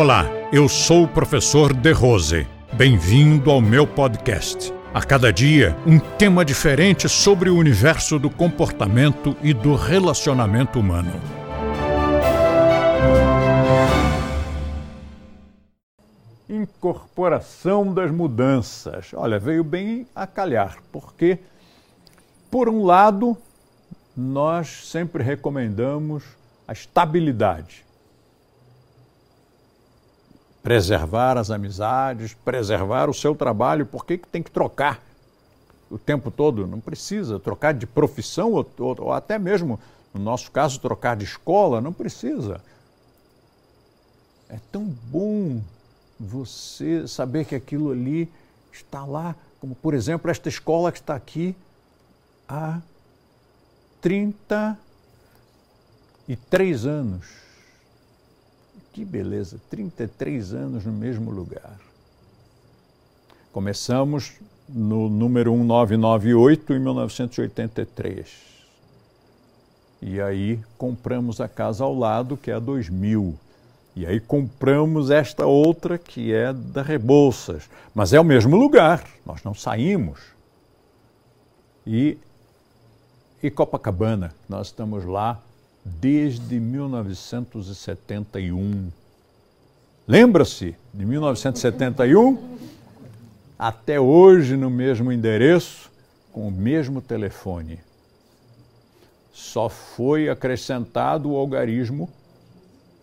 Olá, eu sou o professor De Rose. Bem-vindo ao meu podcast. A cada dia, um tema diferente sobre o universo do comportamento e do relacionamento humano. Incorporação das mudanças. Olha, veio bem a calhar, porque, por um lado, nós sempre recomendamos a estabilidade preservar as amizades, preservar o seu trabalho. Por que, que tem que trocar o tempo todo? Não precisa trocar de profissão ou, ou, ou até mesmo, no nosso caso, trocar de escola. Não precisa. É tão bom você saber que aquilo ali está lá, como por exemplo esta escola que está aqui há 33 anos. Que beleza, 33 anos no mesmo lugar. Começamos no número 1998 em 1983. E aí compramos a casa ao lado, que é a 2000. E aí compramos esta outra que é da Rebouças. Mas é o mesmo lugar, nós não saímos. E, e Copacabana, nós estamos lá desde 1971. Lembra-se de 1971? Até hoje no mesmo endereço, com o mesmo telefone. Só foi acrescentado o algarismo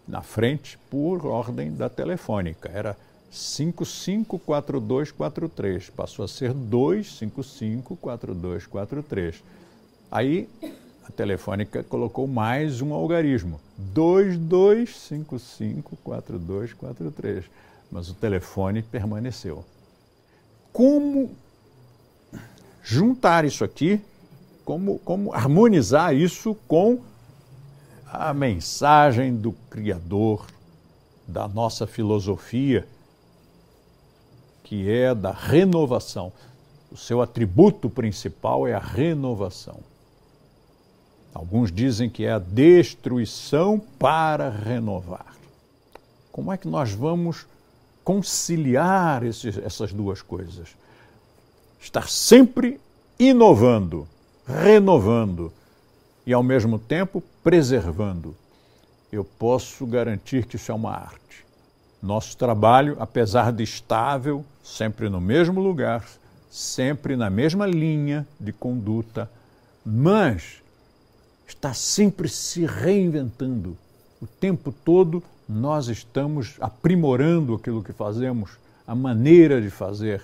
na frente por ordem da telefônica. Era 554243, passou a ser 2554243. Aí a Telefônica colocou mais um algarismo, 22554243, mas o telefone permaneceu. Como juntar isso aqui, como, como harmonizar isso com a mensagem do Criador, da nossa filosofia, que é da renovação. O seu atributo principal é a renovação. Alguns dizem que é a destruição para renovar. Como é que nós vamos conciliar esses, essas duas coisas? Estar sempre inovando, renovando e, ao mesmo tempo, preservando. Eu posso garantir que isso é uma arte. Nosso trabalho, apesar de estável, sempre no mesmo lugar, sempre na mesma linha de conduta, mas está sempre se reinventando. O tempo todo nós estamos aprimorando aquilo que fazemos, a maneira de fazer.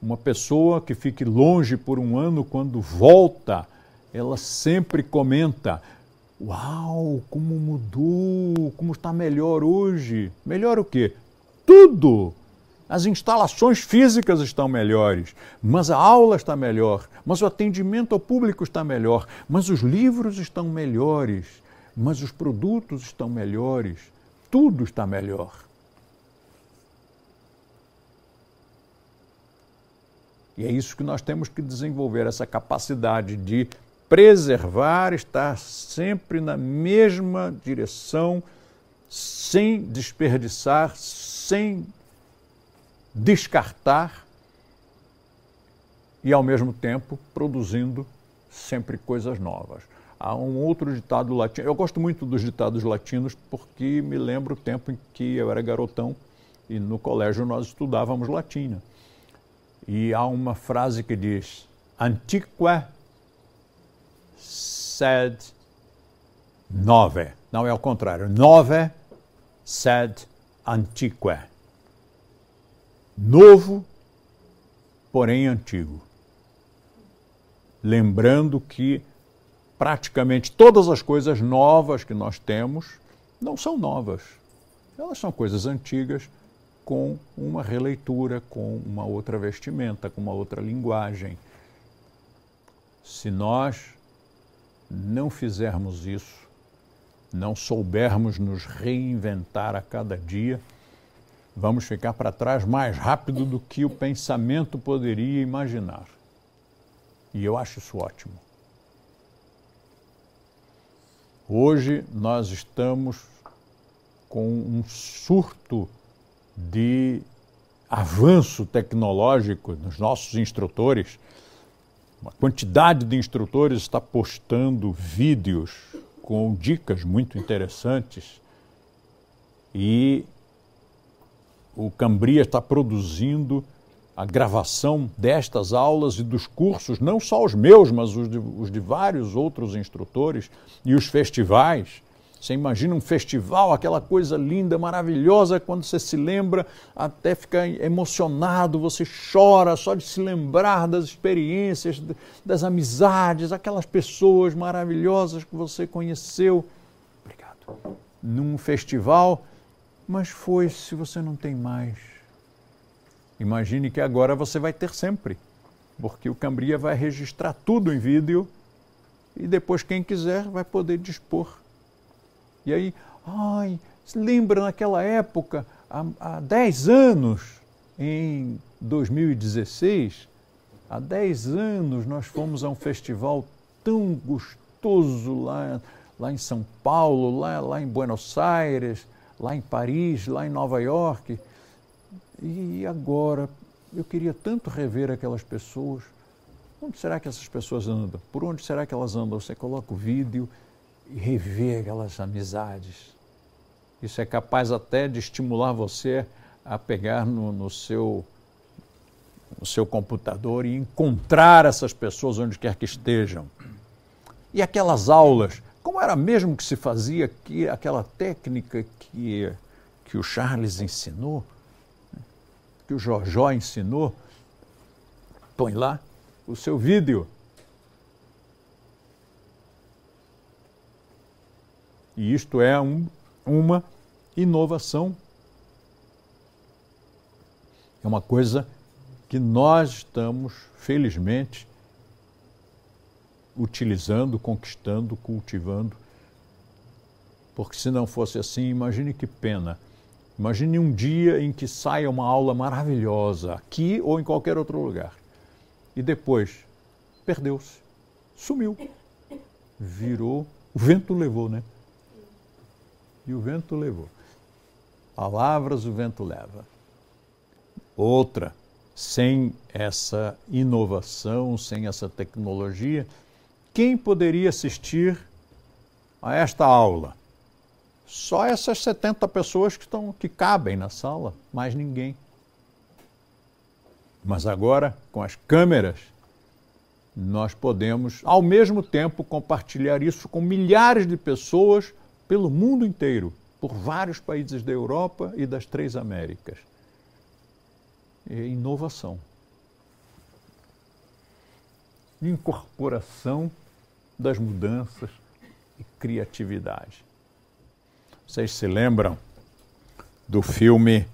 Uma pessoa que fique longe por um ano, quando volta, ela sempre comenta: Uau, como mudou, como está melhor hoje. Melhor o quê? Tudo! As instalações físicas estão melhores, mas a aula está melhor, mas o atendimento ao público está melhor, mas os livros estão melhores, mas os produtos estão melhores, tudo está melhor. E é isso que nós temos que desenvolver essa capacidade de preservar, estar sempre na mesma direção, sem desperdiçar, sem descartar e, ao mesmo tempo, produzindo sempre coisas novas. Há um outro ditado latino. Eu gosto muito dos ditados latinos porque me lembro o tempo em que eu era garotão e no colégio nós estudávamos latina. E há uma frase que diz: Antique sed nove. Não é o contrário. Nove sed antique novo, porém antigo. Lembrando que praticamente todas as coisas novas que nós temos não são novas. Elas são coisas antigas com uma releitura, com uma outra vestimenta, com uma outra linguagem. Se nós não fizermos isso, não soubermos nos reinventar a cada dia, vamos ficar para trás mais rápido do que o pensamento poderia imaginar. E eu acho isso ótimo. Hoje nós estamos com um surto de avanço tecnológico nos nossos instrutores. Uma quantidade de instrutores está postando vídeos com dicas muito interessantes e o Cambria está produzindo a gravação destas aulas e dos cursos, não só os meus, mas os de, os de vários outros instrutores e os festivais. Você imagina um festival, aquela coisa linda, maravilhosa, quando você se lembra, até fica emocionado, você chora só de se lembrar das experiências, das amizades, aquelas pessoas maravilhosas que você conheceu. Obrigado. Num festival, mas foi se você não tem mais. Imagine que agora você vai ter sempre, porque o Cambria vai registrar tudo em vídeo e depois quem quiser vai poder dispor e aí, ai, se lembra naquela época, há, há 10 anos, em 2016, há 10 anos nós fomos a um festival tão gostoso lá, lá em São Paulo, lá, lá em Buenos Aires, lá em Paris, lá em Nova York. E agora, eu queria tanto rever aquelas pessoas. Onde será que essas pessoas andam? Por onde será que elas andam? Você coloca o vídeo e rever aquelas amizades. Isso é capaz até de estimular você a pegar no, no, seu, no seu computador e encontrar essas pessoas onde quer que estejam. E aquelas aulas, como era mesmo que se fazia aqui, aquela técnica que, que o Charles ensinou, que o Jojó ensinou, põe lá o seu vídeo E isto é um, uma inovação. É uma coisa que nós estamos, felizmente, utilizando, conquistando, cultivando. Porque se não fosse assim, imagine que pena. Imagine um dia em que saia uma aula maravilhosa, aqui ou em qualquer outro lugar. E depois, perdeu-se, sumiu, virou, o vento levou, né? e o vento levou. Palavras o vento leva. Outra, sem essa inovação, sem essa tecnologia, quem poderia assistir a esta aula? Só essas 70 pessoas que, estão, que cabem na sala, mais ninguém. Mas agora, com as câmeras, nós podemos, ao mesmo tempo, compartilhar isso com milhares de pessoas pelo mundo inteiro, por vários países da Europa e das três Américas. É inovação. Incorporação das mudanças e criatividade. Vocês se lembram do filme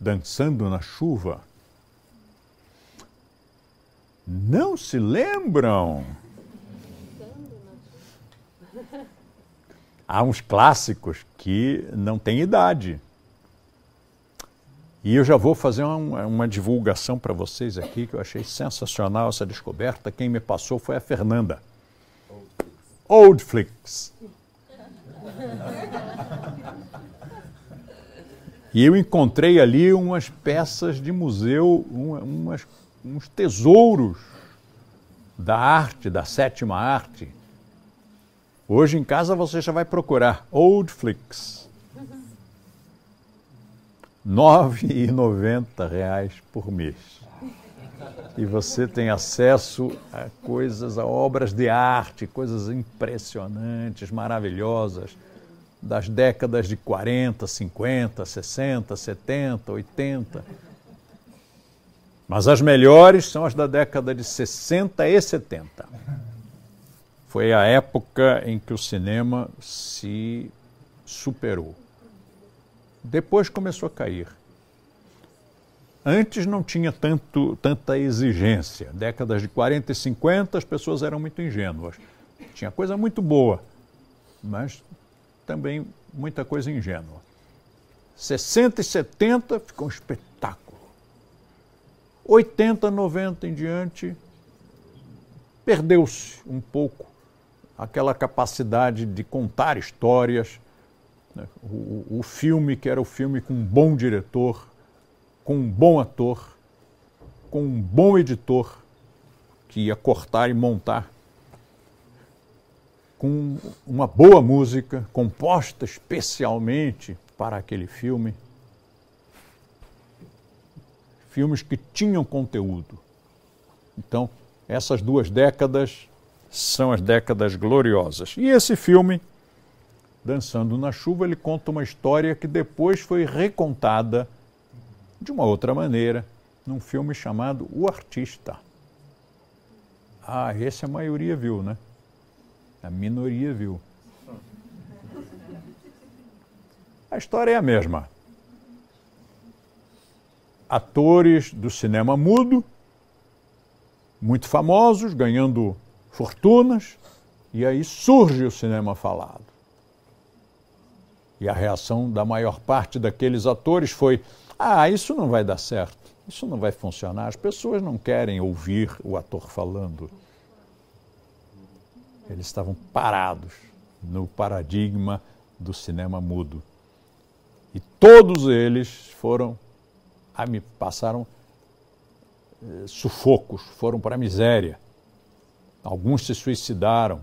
Dançando na Chuva? Não se lembram? há uns clássicos que não têm idade. E eu já vou fazer uma, divulgação para vocês aqui, que eu achei sensacional essa descoberta. Quem me passou foi a Fernanda. Oldflix. E eu encontrei ali umas peças de museu, umas, uns tesouros da arte, da sétima arte Hoje em casa você já vai procurar Old Flix. R$ 9,90 por mês. E você tem acesso a coisas, a obras de arte, coisas impressionantes, maravilhosas, das décadas de 40, 50, 60, 70, 80. Mas as melhores são as da década de 60 e 70 foi a época em que o cinema se superou. Depois começou a cair. Antes não tinha tanto, tanta exigência. Décadas de 40 e 50 as pessoas eram muito ingênuas. Tinha coisa muito boa, mas também muita coisa ingênua. 60 e 70 ficou um espetáculo. 80, 90 em diante, perdeu-se um pouco aquela capacidade de contar histórias? O, o filme que era o filme com um bom diretor, com um bom ator, com um bom editor que ia cortar e montar, com uma boa música composta especialmente para aquele filme. Filmes que tinham conteúdo. Então, essas duas décadas são as décadas gloriosas. E esse filme, Dançando na Chuva, ele conta uma história que depois foi recontada de uma outra maneira num filme chamado O Artista. Ah, esse a maioria viu, né? A minoria viu. A história é a mesma. Atores do cinema mudo, muito famosos, ganhando fortunas, e aí surge o cinema falado. E a reação da maior parte daqueles atores foi: ah, isso não vai dar certo, isso não vai funcionar, as pessoas não querem ouvir o ator falando. Eles estavam parados no paradigma do cinema mudo. E todos eles foram, passaram eh, sufocos, foram para a miséria. Alguns se suicidaram,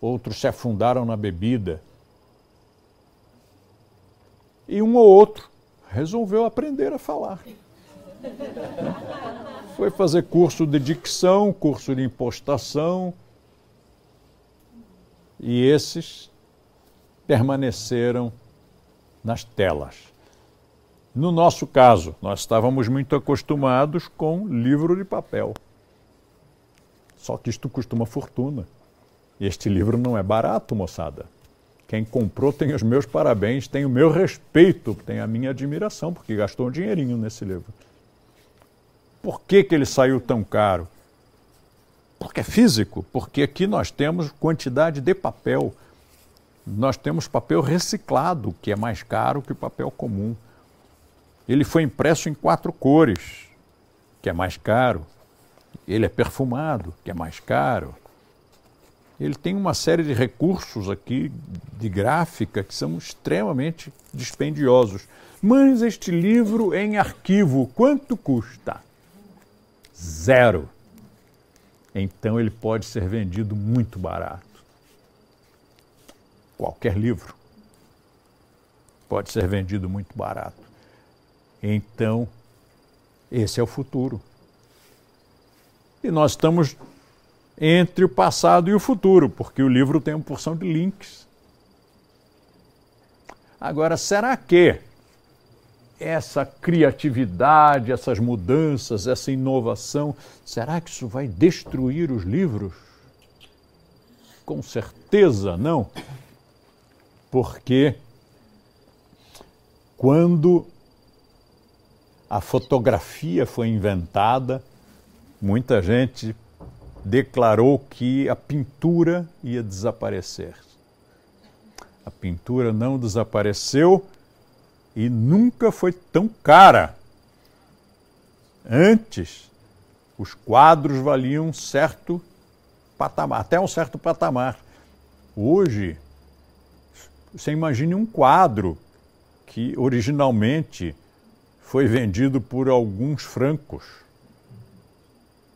outros se afundaram na bebida. E um ou outro resolveu aprender a falar. Foi fazer curso de dicção, curso de impostação, e esses permaneceram nas telas. No nosso caso, nós estávamos muito acostumados com livro de papel. Só que isto custa uma fortuna. Este livro não é barato, moçada. Quem comprou tem os meus parabéns, tem o meu respeito, tem a minha admiração, porque gastou um dinheirinho nesse livro. Por que, que ele saiu tão caro? Porque é físico, porque aqui nós temos quantidade de papel. Nós temos papel reciclado, que é mais caro que o papel comum. Ele foi impresso em quatro cores, que é mais caro. Ele é perfumado, que é mais caro. Ele tem uma série de recursos aqui de gráfica que são extremamente dispendiosos. Mas este livro em arquivo, quanto custa? Zero. Então ele pode ser vendido muito barato. Qualquer livro pode ser vendido muito barato. Então, esse é o futuro. E nós estamos entre o passado e o futuro, porque o livro tem uma porção de links. Agora, será que essa criatividade, essas mudanças, essa inovação, será que isso vai destruir os livros? Com certeza não. Porque quando a fotografia foi inventada, muita gente declarou que a pintura ia desaparecer. A pintura não desapareceu e nunca foi tão cara. Antes, os quadros valiam um certo patamar, até um certo patamar. Hoje, você imagine um quadro que originalmente foi vendido por alguns francos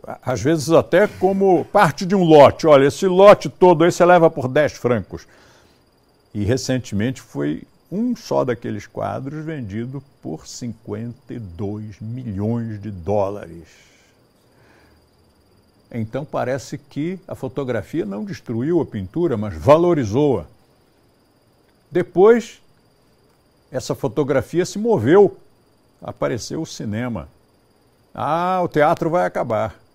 às vezes até como parte de um lote. Olha, esse lote todo aí você leva por 10 francos. E recentemente foi um só daqueles quadros vendido por 52 milhões de dólares. Então parece que a fotografia não destruiu a pintura, mas valorizou-a. Depois, essa fotografia se moveu, apareceu o cinema. Ah, o teatro vai acabar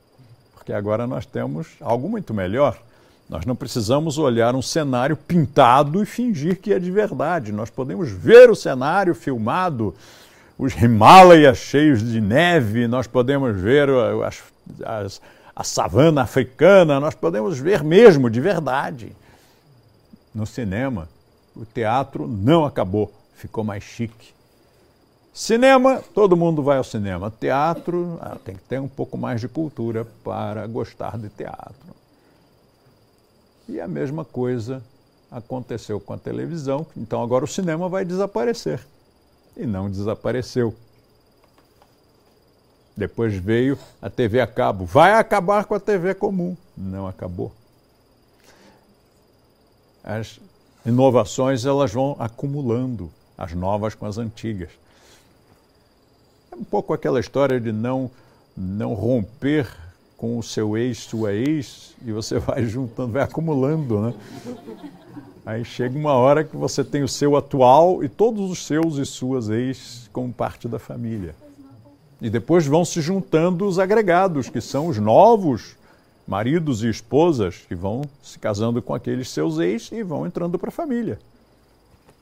porque agora nós temos algo muito melhor. Nós não precisamos olhar um cenário pintado e fingir que é de verdade. Nós podemos ver o cenário filmado, os Himalaias cheios de neve, nós podemos ver as, as, a savana africana, nós podemos ver mesmo de verdade. No cinema, o teatro não acabou, ficou mais chique. Cinema, todo mundo vai ao cinema. Teatro, ah, tem que ter um pouco mais de cultura para gostar de teatro. E a mesma coisa aconteceu com a televisão, então agora o cinema vai desaparecer. E não desapareceu. Depois veio a TV a cabo. Vai acabar com a TV comum. Não acabou. As inovações elas vão acumulando, as novas com as antigas. É um pouco aquela história de não, não romper com o seu ex, sua ex, e você vai juntando, vai acumulando, né? Aí chega uma hora que você tem o seu atual e todos os seus e suas ex como parte da família. E depois vão se juntando os agregados, que são os novos maridos e esposas, que vão se casando com aqueles seus ex e vão entrando para a família.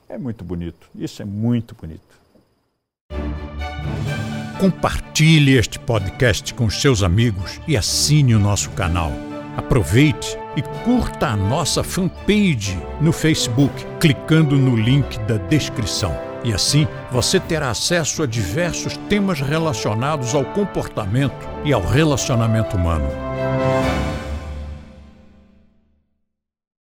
É muito bonito. Isso é muito bonito. Compartilhe este podcast com seus amigos e assine o nosso canal. Aproveite e curta a nossa fanpage no Facebook, clicando no link da descrição. E assim você terá acesso a diversos temas relacionados ao comportamento e ao relacionamento humano.